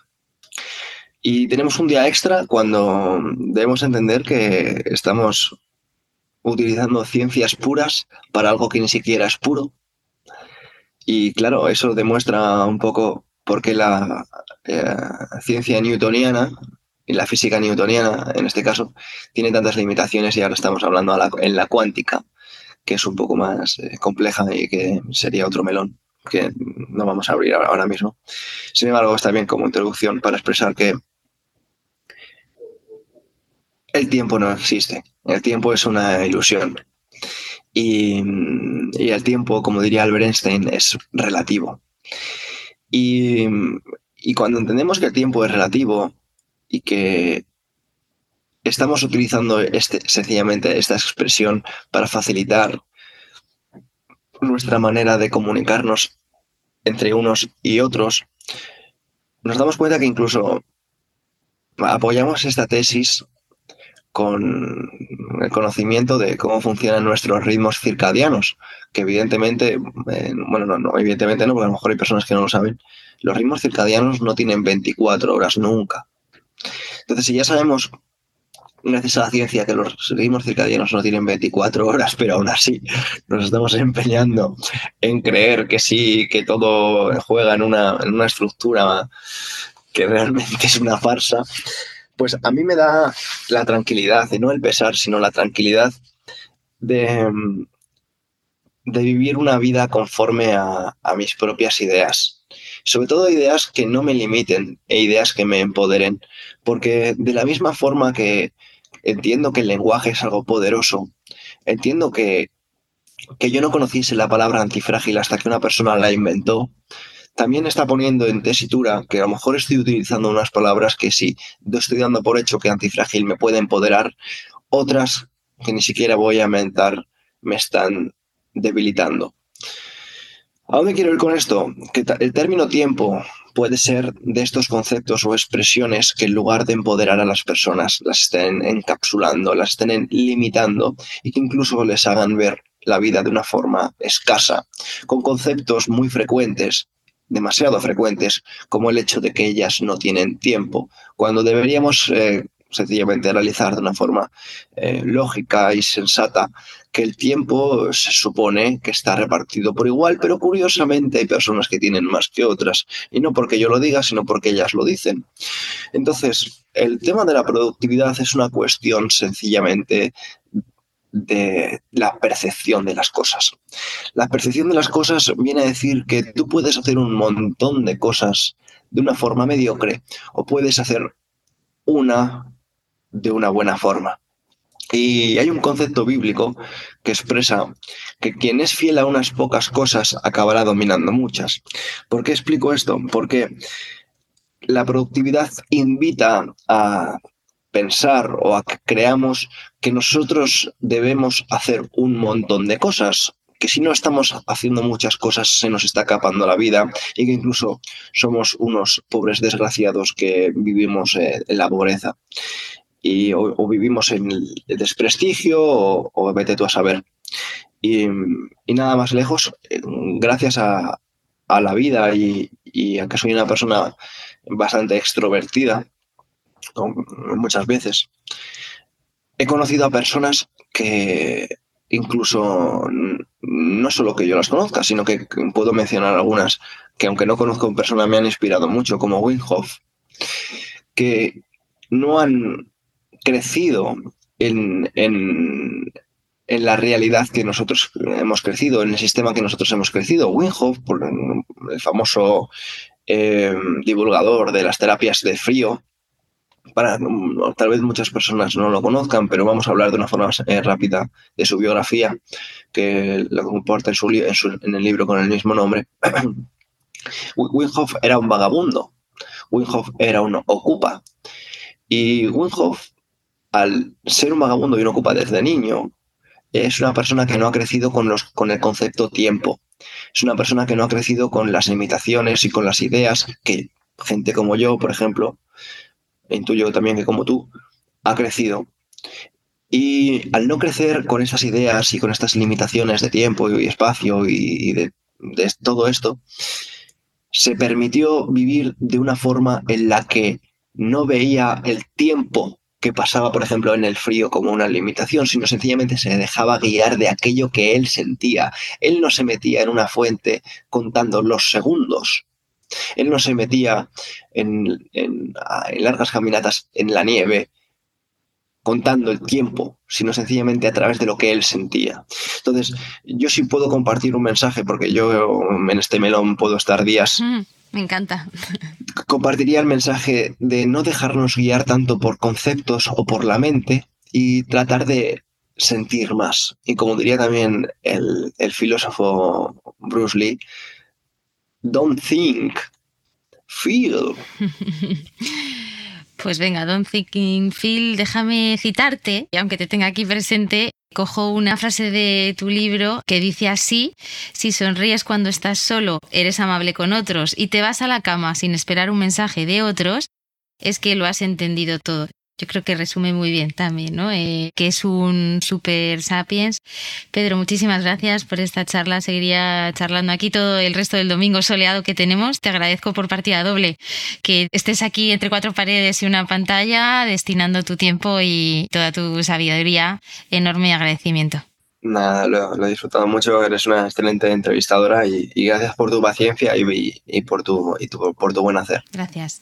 Y tenemos un día extra cuando debemos entender que estamos utilizando ciencias puras para algo que ni siquiera es puro. Y claro, eso demuestra un poco por qué la eh, ciencia newtoniana y la física newtoniana, en este caso, tiene tantas limitaciones y ahora estamos hablando en la cuántica, que es un poco más eh, compleja y que sería otro melón que no vamos a abrir ahora mismo. Sin embargo, está bien como introducción para expresar que el tiempo no existe. El tiempo es una ilusión. Y, el tiempo, como diría Albert Einstein, es relativo. Y, cuando entendemos que el tiempo es relativo y que estamos utilizando este, sencillamente esta expresión para facilitar nuestra manera de comunicarnos entre unos y otros, nos damos cuenta que incluso apoyamos esta tesis con el conocimiento de cómo funcionan nuestros ritmos circadianos, que evidentemente, eh, bueno, no, no, evidentemente no, porque a lo mejor hay personas que no lo saben, los ritmos circadianos no tienen 24 horas nunca. Entonces, si ya sabemos, gracias a la ciencia, que los ritmos circadianos no tienen 24 horas, pero aún así nos estamos empeñando en creer que sí, que todo juega en una, en una estructura que realmente es una farsa, pues a mí me da la tranquilidad, y no el pesar, sino la tranquilidad de, de vivir una vida conforme a, mis propias ideas. Sobre todo ideas que no me limiten e ideas que me empoderen. Porque de la misma forma que entiendo que el lenguaje es algo poderoso, entiendo que, que yo no conociese la palabra antifrágil hasta que una persona la inventó, también está poniendo en tesitura que a lo mejor estoy utilizando unas palabras que sí, estoy dando por hecho que antifrágil me puede empoderar, otras que ni siquiera voy a mentar me están debilitando. ¿A dónde quiero ir con esto? Que el término tiempo puede ser de estos conceptos o expresiones que en lugar de empoderar a las personas las estén encapsulando, las estén limitando y que incluso les hagan ver la vida de una forma escasa, con conceptos muy frecuentes demasiado frecuentes, como el hecho de que ellas no tienen tiempo, cuando deberíamos eh, sencillamente realizar de una forma eh, lógica y sensata que el tiempo se supone que está repartido por igual, pero curiosamente hay personas que tienen más que otras, y no porque yo lo diga, sino porque ellas lo dicen. Entonces, el tema de la productividad es una cuestión sencillamente de la percepción de las cosas. La percepción de las cosas viene a decir que tú puedes hacer un montón de cosas de una forma mediocre o puedes hacer una de una buena forma. Y hay un concepto bíblico que expresa que quien es fiel a unas pocas cosas acabará dominando muchas. ¿Por qué explico esto? Porque la productividad invita a pensar o a que creamos que nosotros debemos hacer un montón de cosas, que si no estamos haciendo muchas cosas se nos está acapando la vida y que incluso somos unos pobres desgraciados que vivimos eh, en la pobreza y, o, vivimos en el desprestigio o, vete tú a saber. Y, nada más lejos, eh, gracias a, la vida y, y a soy una persona bastante extrovertida, muchas veces. He conocido a personas que incluso no solo que yo las conozca, sino que puedo mencionar algunas que aunque no conozco en persona me han inspirado mucho, como Winhoff, que no han crecido en, en, en, la realidad que nosotros hemos crecido, en el sistema que nosotros hemos crecido. Winhoff, el famoso eh, divulgador de las terapias de frío, para, tal vez muchas personas no lo conozcan, pero vamos a hablar de una forma eh, rápida de su biografía, que lo comporta en, su, en, el libro con el mismo nombre. Winhoff era un vagabundo, Winhoff era un ocupa, y Winhoff, al ser un vagabundo y un ocupa desde niño, es una persona que no ha crecido con, los, con el concepto tiempo. Es una persona que no ha crecido con las limitaciones y con las ideas que gente como yo, por ejemplo, intuyo también que como tú, ha crecido. Y al no crecer con estas ideas y con estas limitaciones de tiempo y espacio y de todo esto, se permitió vivir de una forma en la que no veía el tiempo que pasaba, por ejemplo, en el frío como una limitación, sino sencillamente se dejaba guiar de aquello que él sentía. Él no se metía en una fuente contando los segundos. Él no se metía en, en, largas caminatas en la nieve contando el tiempo, sino sencillamente a través de lo que él sentía. Entonces, yo sí puedo compartir un mensaje, porque yo en este melón puedo estar días. Me encanta. Compartiría el mensaje de no dejarnos guiar tanto por conceptos o por la mente y tratar de sentir más. Y como diría también el, el filósofo Bruce Lee, don't think, feel. Pues venga, Don't Thinking Feel, déjame citarte, y aunque te tenga aquí presente, cojo una frase de tu libro que dice así, si sonríes cuando estás solo, eres amable con otros y te vas a la cama sin esperar un mensaje de otros, es que lo has entendido todo yo creo que resume muy bien también, ¿no? Eh, que es un super sapiens. Pedro, muchísimas gracias por esta charla. Seguiría charlando aquí todo el resto del domingo soleado que tenemos. Te agradezco por partida doble que estés aquí entre cuatro paredes y una pantalla, destinando tu tiempo y toda tu sabiduría. Enorme agradecimiento. Nada, lo, he disfrutado mucho. Eres una excelente entrevistadora y, gracias por tu paciencia y, y por, tu, y tu, por tu buen hacer. Gracias.